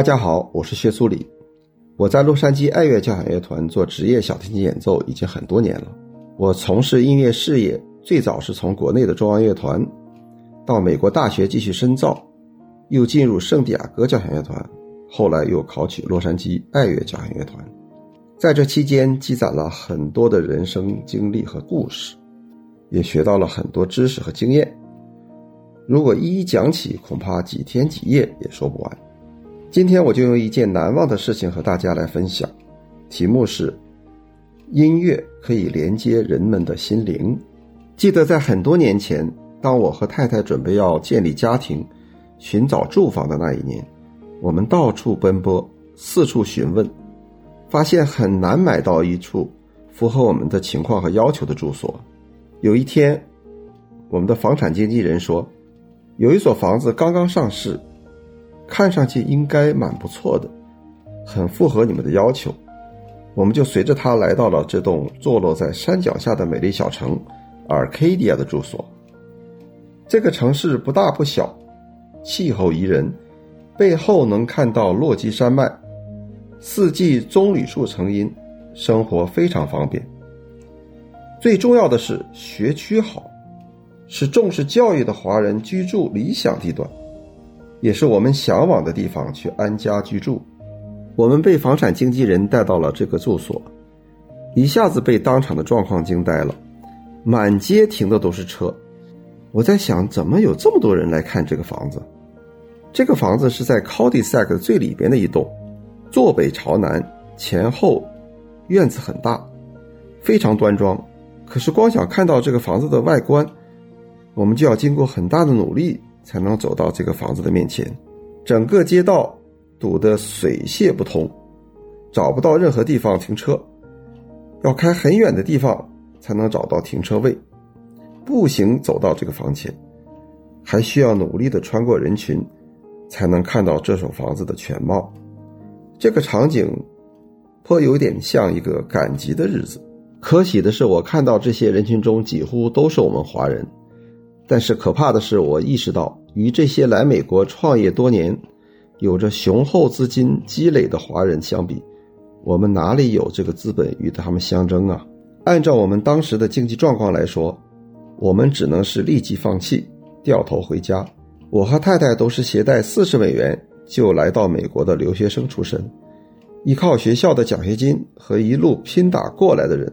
大家好，我是薛苏里。我在洛杉矶爱乐交响乐团做职业小提琴演奏已经很多年了。我从事音乐事业最早是从国内的中央乐团，到美国大学继续深造，又进入圣地亚哥交响乐团，后来又考取洛杉矶爱乐交响乐团。在这期间积攒了很多的人生经历和故事，也学到了很多知识和经验。如果一一讲起，恐怕几天几夜也说不完。今天我就用一件难忘的事情和大家来分享，题目是“音乐可以连接人们的心灵”。记得在很多年前，当我和太太准备要建立家庭、寻找住房的那一年，我们到处奔波，四处询问，发现很难买到一处符合我们的情况和要求的住所。有一天，我们的房产经纪人说，有一所房子刚刚上市，看上去应该蛮不错的，很符合你们的要求。我们就随着他来到了这栋坐落在山脚下的美丽小城阿卡迪亚的住所。这个城市不大不小，气候宜人，背后能看到落基山脉，四季棕榈树成荫，生活非常方便。最重要的是学区好。是重视教育的华人居住理想地段，也是我们向往的地方去安家居住。我们被房产经纪人带到了这个住所，一下子被当场的状况惊呆了，满街停的都是车。我在想，怎么有这么多人来看这个房子？这个房子是在 cul-de-sac 最里边的一栋，坐北朝南，前后院子很大，非常端庄。可是光想看到这个房子的外观。我们就要经过很大的努力才能走到这个房子的面前，整个街道堵得水泄不通，找不到任何地方停车，要开很远的地方才能找到停车位，步行走到这个房前，还需要努力地穿过人群，才能看到这所房子的全貌。这个场景颇有点像一个赶集的日子。可喜的是，我看到这些人群中几乎都是我们华人。但是可怕的是，我意识到，与这些来美国创业多年、有着雄厚资金积累的华人相比，我们哪里有这个资本与他们相争啊？按照我们当时的经济状况来说，我们只能是立即放弃，掉头回家。我和太太都是携带四十美元就来到美国的留学生出身，依靠学校的奖学金和一路拼打过来的人。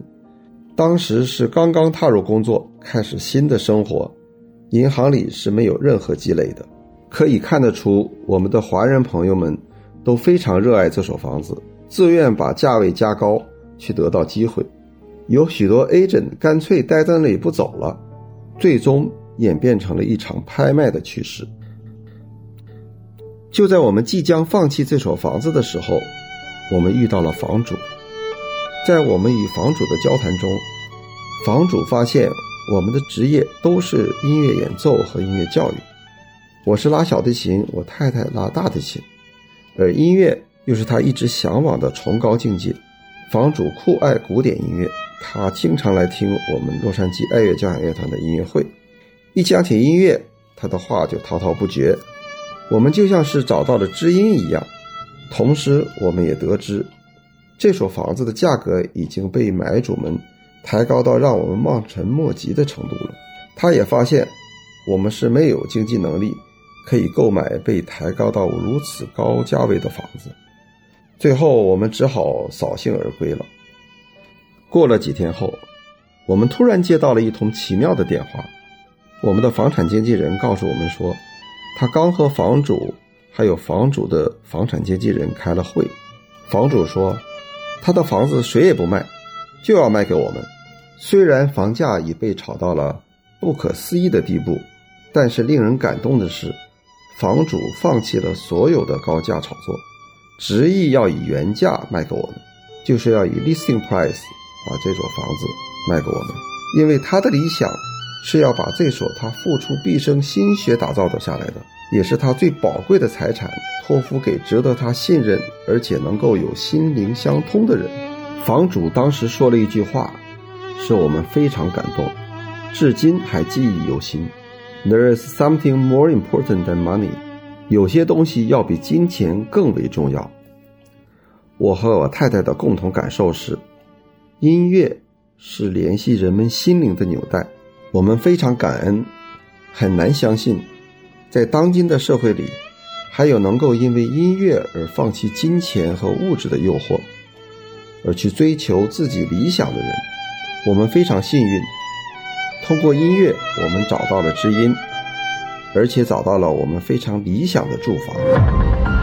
当时是刚刚踏入工作，开始新的生活。银行里是没有任何积累的，可以看得出，我们的华人朋友们都非常热爱这所房子，自愿把价位加高去得到机会。有许多 agent 干脆待在那里不走了，最终演变成了一场拍卖的趋势。就在我们即将放弃这所房子的时候，我们遇到了房主。在我们与房主的交谈中，房主发现。我们的职业都是音乐演奏和音乐教育。我是拉小提琴，我太太拉大提琴，而音乐又是他一直向往的崇高境界。房主酷爱古典音乐，他经常来听我们洛杉矶爱乐交响乐团的音乐会。一讲起音乐，他的话就滔滔不绝。我们就像是找到了知音一样。同时，我们也得知，这所房子的价格已经被买主们。抬高到让我们望尘莫及的程度了。他也发现，我们是没有经济能力可以购买被抬高到如此高价位的房子。最后，我们只好扫兴而归了。过了几天后，我们突然接到了一通奇妙的电话。我们的房产经纪人告诉我们说，他刚和房主还有房主的房产经纪人开了会。房主说，他的房子谁也不卖，就要卖给我们。虽然房价已被炒到了不可思议的地步，但是令人感动的是，房主放弃了所有的高价炒作，执意要以原价卖给我们，就是要以 listing price 把这所房子卖给我们。因为他的理想是要把这所他付出毕生心血打造的下来的，也是他最宝贵的财产，托付给值得他信任而且能够有心灵相通的人。房主当时说了一句话。使我们非常感动，至今还记忆犹新。There is something more important than money。有些东西要比金钱更为重要。我和我太太的共同感受是，音乐是联系人们心灵的纽带。我们非常感恩，很难相信，在当今的社会里，还有能够因为音乐而放弃金钱和物质的诱惑，而去追求自己理想的人。我们非常幸运，通过音乐，我们找到了知音，而且找到了我们非常理想的住房。